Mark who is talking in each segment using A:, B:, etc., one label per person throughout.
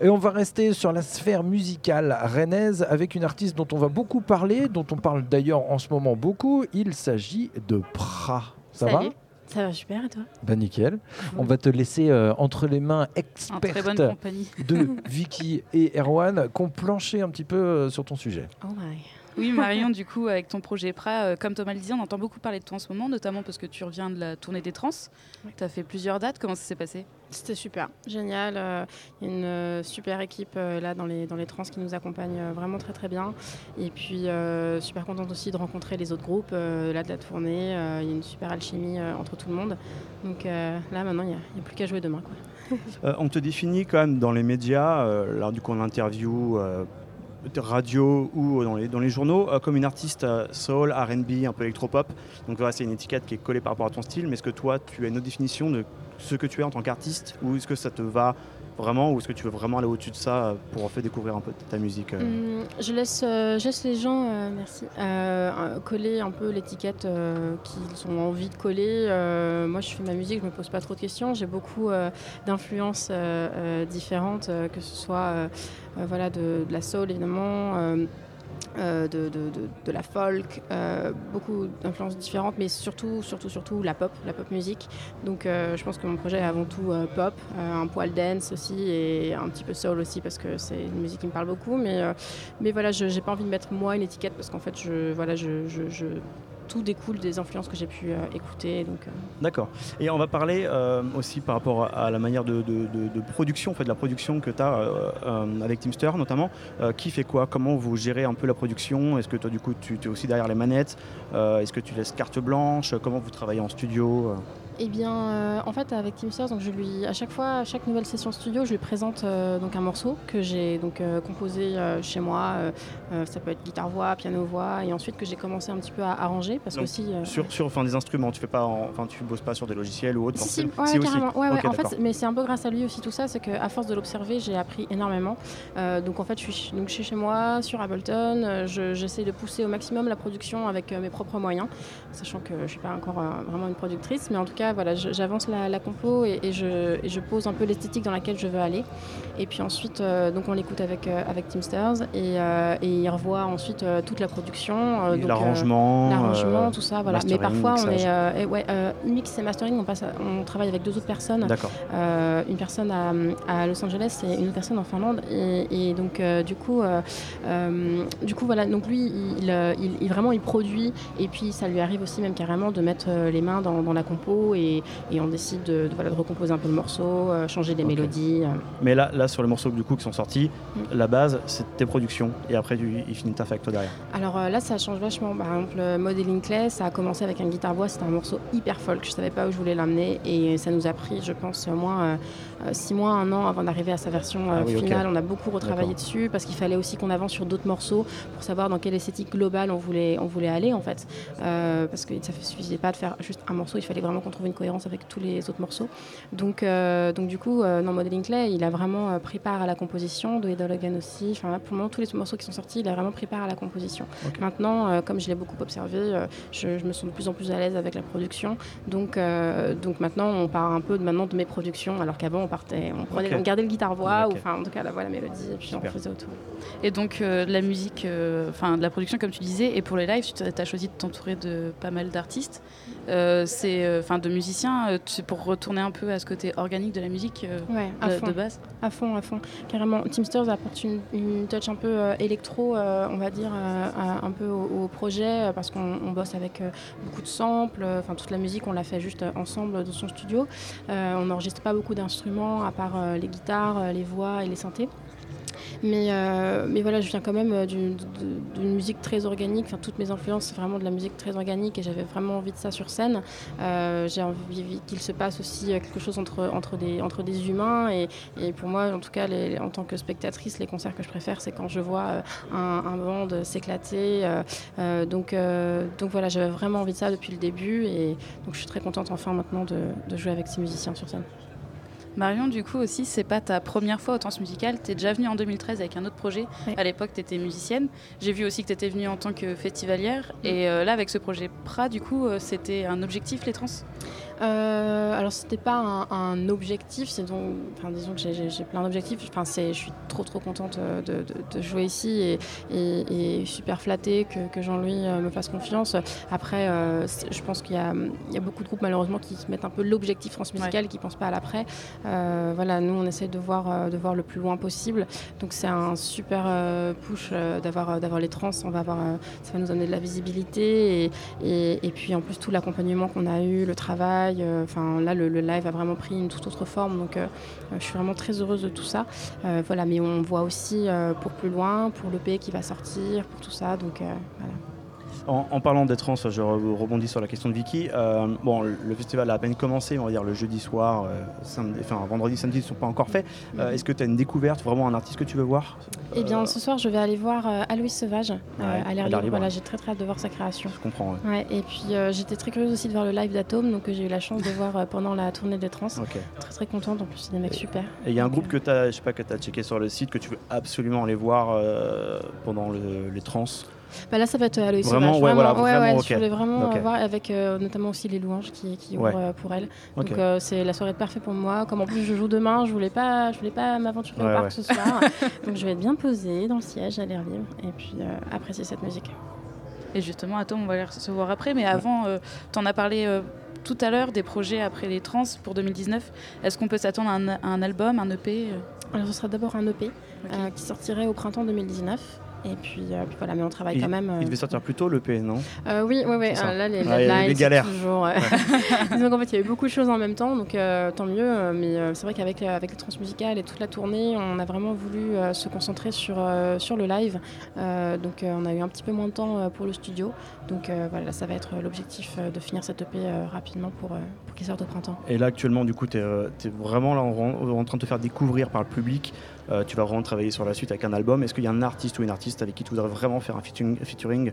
A: Et on va rester sur la sphère musicale rennaise avec une artiste dont on va beaucoup parler, dont on parle d'ailleurs en ce moment beaucoup. Il s'agit de Pra. Ça va
B: ça va super et toi?
A: Bah nickel. On va te laisser euh, entre les mains expertes de Vicky et Erwan qui ont planché un petit peu euh, sur ton sujet.
B: Oh my.
C: Oui, Marion, du coup, avec ton projet PRA, euh, comme Thomas le disait, on entend beaucoup parler de toi en ce moment, notamment parce que tu reviens de la tournée des trans. Tu as fait plusieurs dates. Comment ça s'est passé?
B: C'était super, génial. Euh, il y a une euh, super équipe là dans les, dans les trans qui nous accompagne vraiment très très bien. Et puis, super contente aussi de rencontrer les autres groupes là de la tournée. Il y a une super alchimie entre tout le monde. Donc là, maintenant, il n'y a, plus qu'à jouer demain.
D: Quoi. on te définit quand même dans les médias, lors du coup en interview radio ou dans les, journaux euh, comme une artiste euh, soul, RB, un peu électropop. Donc voilà, c'est une étiquette qui est collée par rapport à ton style, mais est-ce que toi, tu as une autre définition de ce que tu es en tant qu'artiste ou est-ce que ça te va vraiment ou est-ce que tu veux vraiment aller au-dessus de ça euh, pour en fait découvrir un peu ta musique
B: hum, je, laisse, je laisse les gens merci, coller un peu l'étiquette qu'ils ont envie de coller. moi, je fais ma musique, je me pose pas trop de questions. J'ai beaucoup d'influences différentes, que ce soit euh, voilà, de, la soul évidemment. Euh, euh, de, de, la folk, beaucoup d'influences différentes, mais surtout, surtout, surtout la pop, la pop musique. Donc je pense que mon projet est avant tout pop, un poil dance aussi et un petit peu soul aussi parce que c'est une musique qui me parle beaucoup. Mais, mais voilà, je n'ai pas envie de mettre moi une étiquette parce qu'en fait, je, voilà, je, je tout découle des influences que j'ai pu euh, écouter. Euh.
D: D'accord. Et on va parler euh, aussi par rapport à la manière de, production, en fait, de la production que tu as avec Teamster notamment. qui fait quoi? Comment vous gérez un peu la production? Est-ce que toi, du coup, tu es aussi derrière les manettes? Est-ce que tu laisses carte blanche? Comment vous travaillez en studio
B: eh bien, euh, en fait, avec Team donc je lui, à chaque fois, à chaque nouvelle session studio, je lui présente euh, donc un morceau que j'ai donc euh, composé chez moi. ça peut être guitare voix, piano voix, et ensuite que j'ai commencé un petit peu à arranger parce que aussi
D: sur sur enfin des instruments, tu fais pas, enfin tu bosses pas sur des logiciels ou autre.
B: Si, si, ouais, carrément. Ouais, en fait, mais c'est un peu grâce à lui aussi tout ça, c'est qu'à force de l'observer, j'ai appris énormément. donc en fait, je suis donc chez moi sur Ableton, j'essaie de pousser au maximum la production avec mes propres moyens, sachant que je suis pas encore vraiment une productrice, mais en tout cas voilà, j'avance la, compo et, je, pose un peu l'esthétique dans laquelle je veux aller. Et puis ensuite, euh, donc on l'écoute avec, euh, avec Teamsters et, euh, et, il revoit ensuite toute la production.
D: l'arrangement.
B: l'arrangement, tout ça, voilà. Mais parfois, on est. ouais, mix et mastering, on, passe on travaille avec deux autres personnes. Une personne à, Los Angeles et une autre personne en Finlande. Et, donc, du coup, du coup, voilà, donc lui, il, il, vraiment, il produit et puis ça lui arrive aussi même carrément de mettre les mains dans, dans la compo et, on décide de, voilà, de, recomposer un peu le morceau, euh, changer des mélodies. Euh.
D: Mais là, là, sur les morceaux du coup qui sont sortis, mm. la base, c'est tes productions et après, tu, il finit ta toi derrière.
B: Alors euh, là, ça change vachement. Par exemple, Modeling Clay, ça a commencé avec un guitare-voix, c'était un morceau hyper folk. Je savais pas où je voulais l'amener et ça nous a pris, je pense, au moins six mois, un an avant d'arriver à sa version ah finale. On a beaucoup retravaillé dessus parce qu'il fallait aussi qu'on avance sur d'autres morceaux pour savoir dans quelle esthétique globale on voulait, on voulait aller en fait. parce que ça ne suffisait pas de faire juste un morceau, il fallait vraiment qu'on trouve une cohérence avec tous les autres morceaux. Donc, euh, donc du coup, euh, dans Modeling Clay, il a vraiment euh, pris part à la composition, de Logan aussi. Enfin, pour le moment, tous les morceaux qui sont sortis, il a vraiment pris part à la composition. Maintenant, comme je l'ai beaucoup observé, je, me sens de plus en plus à l'aise avec la production. Donc, donc maintenant, on part un peu de, maintenant de mes productions, alors qu'avant, on partait, on, prenait, on gardait le guitare-voix, ou enfin, en tout cas, la voix, la mélodie, et puis on faisait autour.
C: Et donc, de la musique, enfin, de la production, comme tu disais, et pour les lives, tu as choisi de t'entourer de pas mal d'artistes. C'est, enfin, de musiciens euh, c'est pour retourner un peu à ce côté organique de la musique euh, de, base
B: À fond, à fond. Carrément. Teamsters apporte une, touch un peu euh, électro, on va dire, un peu au, projet, parce qu'on bosse avec beaucoup de samples. Enfin, toute la musique, on l'a fait juste ensemble dans son studio. on n'enregistre pas beaucoup d'instruments, à part les guitares, les voix et les synthés. Mais, euh, mais voilà, je viens quand même euh, d'une musique très organique. Enfin, toutes mes influences, c'est vraiment de la musique très organique et j'avais vraiment envie de ça sur scène. Euh, j'ai envie qu'il se passe aussi quelque chose entre, entre, des, entre des humains. Et, et pour moi, en tout cas, en tant que spectatrice, les concerts que je préfère, c'est quand je vois un, un band s'éclater. donc, donc voilà, j'avais vraiment envie de ça depuis le début. Et donc je suis très contente enfin maintenant de jouer avec ces musiciens sur scène.
C: Marion, du coup, aussi, c'est pas ta première fois au Temps Musical. Tu es déjà venue en 2013 avec un autre projet. À l'époque, tu étais musicienne. J'ai vu aussi que tu étais venue en tant que festivalière. Et euh, là, avec ce projet PRA, du coup, euh, c'était un objectif, les trans
B: euh, alors c'était pas un, objectif, c'est donc, enfin, disons que j'ai plein d'objectifs. Enfin, je suis trop trop contente euh, de, jouer ici et, super flattée que, Jean-Louis euh, me fasse confiance. Après, je pense qu'il y, a beaucoup de groupes malheureusement qui mettent un peu l'objectif France Musicale, qui pensent pas à l'après. voilà, nous on essaie de voir, de voir le plus loin possible. Donc c'est un super push d'avoir d'avoir les trans. On va avoir, ça va nous donner de la visibilité et, et puis en plus tout l'accompagnement qu'on a eu, le travail. Euh, enfin, là, le, live a vraiment pris une toute autre forme. Donc, euh, je suis vraiment très heureuse de tout ça. Euh, voilà, mais on voit aussi pour plus loin, pour le pays qui va sortir, pour tout ça. Donc, voilà.
D: En, parlant des trans, je rebondis sur la question de Vicky. Euh, bon, le festival a à peine commencé, on va dire le jeudi soir, euh, enfin vendredi, samedi ne sont pas encore faits. Euh, est-ce que tu as une découverte, vraiment un artiste que tu veux voir
B: Eh bien, ce soir, je vais aller voir Aloïs Sauvage à l'air libre. Voilà, j'ai très très hâte de voir sa création.
D: Je comprends.
B: Ouais. et puis j'étais très curieuse aussi de voir le live d'Atome, donc j'ai eu la chance de voir pendant la tournée des trans. Très très contente. En plus, c'est des mecs super.
D: Et il y a un groupe que tu as, je sais pas, que tu as checké sur le site que tu veux absolument aller voir pendant les trans.
B: Bah là, ça va être
D: vraiment, Sauvage. Ouais, vraiment, voilà,
B: ouais, Je voulais vraiment voir avec euh, notamment aussi les louanges qui, qui ouvrent euh, pour elle. Donc euh, c'est la soirée parfaite pour moi. Comme en plus je joue demain, je voulais pas, je voulais pas m'aventurer au parc ce soir. Donc je vais être bien posée dans le siège à l'air libre et puis apprécier cette musique.
C: Et justement, attends, on va les recevoir après. Mais avant, tu en as parlé tout à l'heure des projets après les trans pour 2019. Est-ce qu'on peut s'attendre à, un, album, un EP
B: Alors ce sera d'abord un EP qui sortirait au printemps 2019. Et puis, euh, puis, voilà, mais on travaille quand même.
D: Il devait euh, sortir plus tôt le P, non?
B: Euh, Oui, oui, oui. là, les, ah, les galères. Toujours, Disons qu'en fait, il y a eu beaucoup de choses en même temps, donc tant mieux. Mais c'est vrai qu'avec avec les transmusicales et toute la tournée, on a vraiment voulu se concentrer sur, sur le live. donc on a eu un petit peu moins de temps pour le studio. Donc voilà, ça va être l'objectif de finir cette EP rapidement pour, pour qu'il sorte au printemps.
D: Et là, actuellement, du coup, tu es, es, vraiment là, en, en train de te faire découvrir par le public. Euh, tu vas vraiment travailler sur la suite avec un album. Est-ce qu'il y a un artiste ou une artiste avec qui tu voudrais vraiment faire un featuring,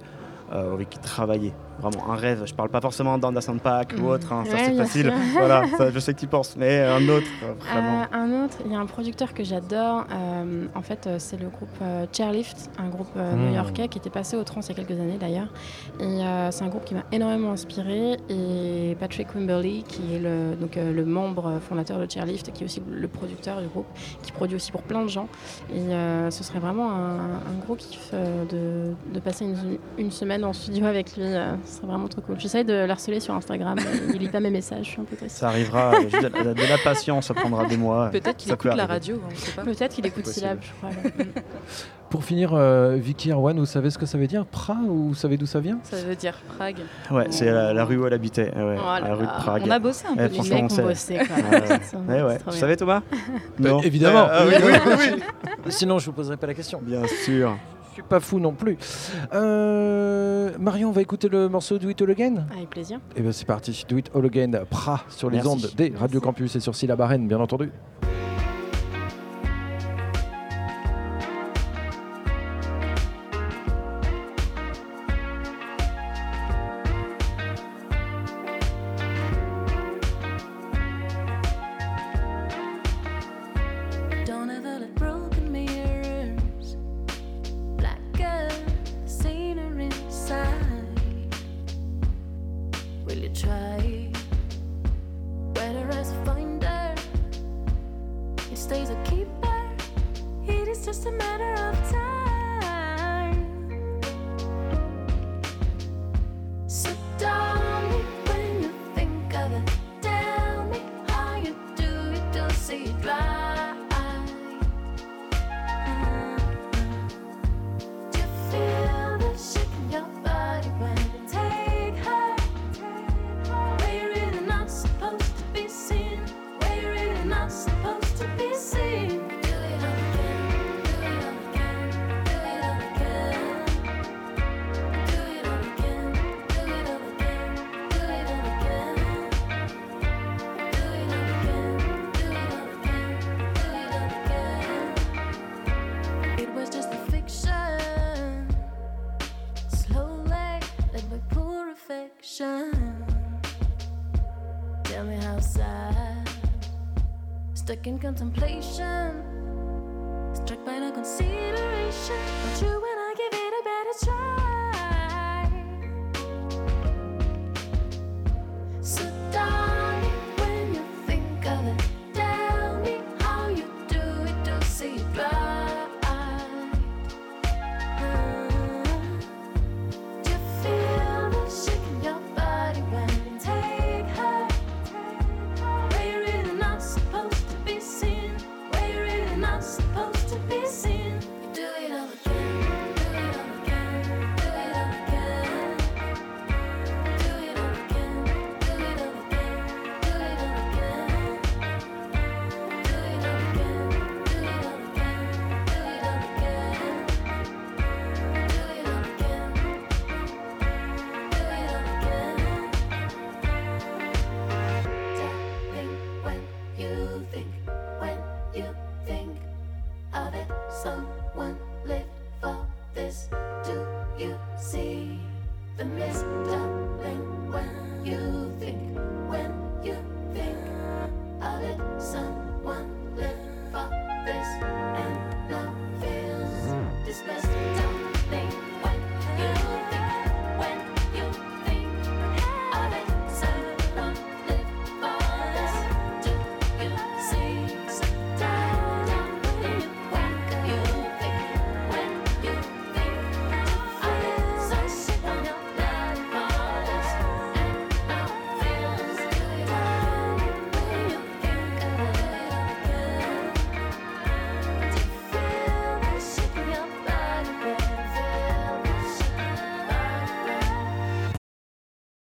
D: euh, avec qui travailler vraiment un rêve. Je parle pas forcément d'un Pack ou mm. autre, hein, ça c'est facile. voilà, je sais que tu penses, mais un autre, euh, vraiment.
B: un autre, il y a un producteur que j'adore. en fait, c'est le groupe Chairlift, un groupe mm. new-yorkais qui était passé au trans il y a quelques années d'ailleurs. Et c'est un groupe qui m'a énormément inspiré. Et Patrick Wimberly, qui est le, donc, le membre fondateur de Chairlift, qui est aussi le producteur du groupe, qui produit aussi pour plein de gens. Et ce serait vraiment un, gros kiff de, de passer une, une semaine en studio avec lui. Euh, ce serait vraiment trop cool. J'essaie de l'harceler sur Instagram. il lit pas mes messages. Je suis un peu triste.
D: Ça arrivera. Euh, de la patience, ça prendra des mois.
C: Peut-être qu'il écoute la radio.
B: Peut-être qu'il écoute Syllab, je crois.
A: Pour finir, euh, Vicky Erwan, vous savez ce que ça veut dire Pra ou vous savez d'où ça vient?
C: Ça veut dire Prague.
D: Ouais, c'est la, rue où elle habitait. Ouais, oh la rue de Prague.
C: On a bossé un peu.
B: Les mecs ont bossé.
D: ouais, ouais. Vous savez, Thomas?
A: Non. Évidemment. Ah, oui, oui, oui, Sinon, je vous poserai pas la question.
D: Bien sûr
A: suis pas fou non plus. Euh, Marion, on va écouter le morceau Do It All Again?
B: Avec plaisir.
A: Et eh bien c'est parti, Do It All Again, Pra, sur les ondes des Radio Campus et sur Silla Barren, bien entendu. Stays a keeper. It is just a matter of time. stuck in contemplation.